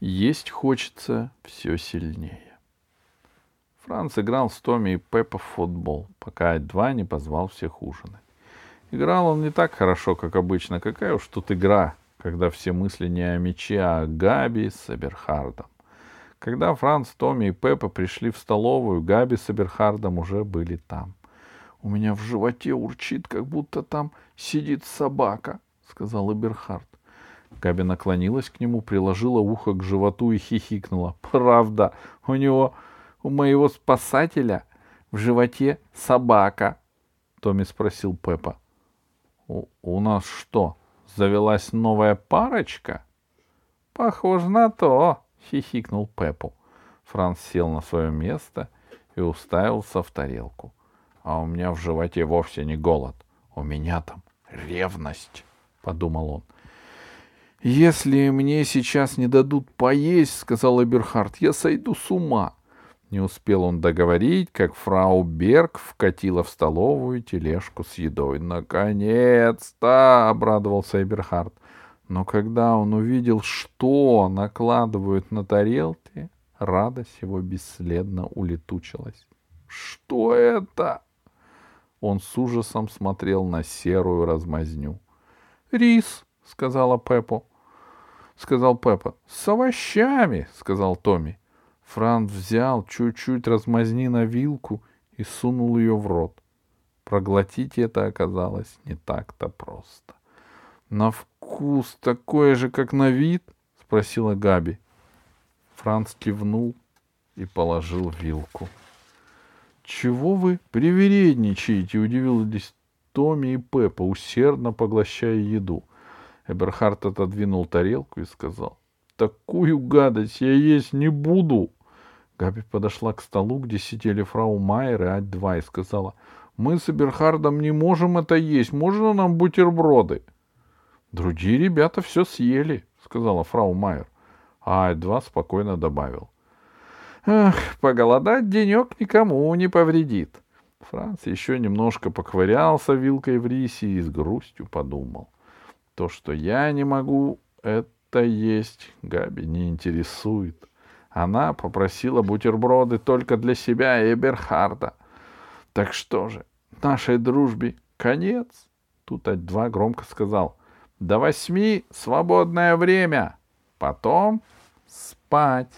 Есть хочется все сильнее. Франц играл с Томми и Пеппа в футбол, пока Ать-2 не позвал всех ужинать. Играл он не так хорошо, как обычно. Какая уж тут игра, когда все мысли не о мече, а о Габи с Эберхардом. Когда Франц, Томми и Пеппа пришли в столовую, Габи с Эберхардом уже были там. «У меня в животе урчит, как будто там сидит собака», — сказал Эберхард. Габи наклонилась к нему, приложила ухо к животу и хихикнула. «Правда, у него, у моего спасателя в животе собака», — Томми спросил Пеппа. У, «У нас что, завелась новая парочка?» «Похоже на то», — хихикнул Пеппу. Франц сел на свое место и уставился в тарелку. «А у меня в животе вовсе не голод. У меня там ревность», — подумал он. «Если мне сейчас не дадут поесть, — сказал Эберхард, — я сойду с ума». Не успел он договорить, как фрау Берг вкатила в столовую тележку с едой. «Наконец-то!» — обрадовался Эберхард. Но когда он увидел, что накладывают на тарелки, радость его бесследно улетучилась. «Что это?» Он с ужасом смотрел на серую размазню. «Рис», — сказала Пеппа сказал Пеппа. С овощами, сказал Томми. Франц взял чуть-чуть размазни на вилку и сунул ее в рот. Проглотить это оказалось не так-то просто. На вкус такой же, как на вид? спросила Габи. Франц кивнул и положил вилку. «Чего вы привередничаете?» — удивились Томми и Пеппа, усердно поглощая еду. Эберхард отодвинул тарелку и сказал, «Такую гадость я есть не буду!» Габи подошла к столу, где сидели фрау Майер и Ать-2, и сказала, «Мы с Эберхардом не можем это есть. Можно нам бутерброды?» «Другие ребята все съели», — сказала фрау Майер. А Ать-2 спокойно добавил. «Эх, поголодать денек никому не повредит». Франц еще немножко поковырялся вилкой в рисе и с грустью подумал. То, что я не могу это есть, Габи не интересует. Она попросила бутерброды только для себя и Эберхарда. Так что же, нашей дружбе конец? Тут Ать-2 громко сказал. До восьми свободное время. Потом спать.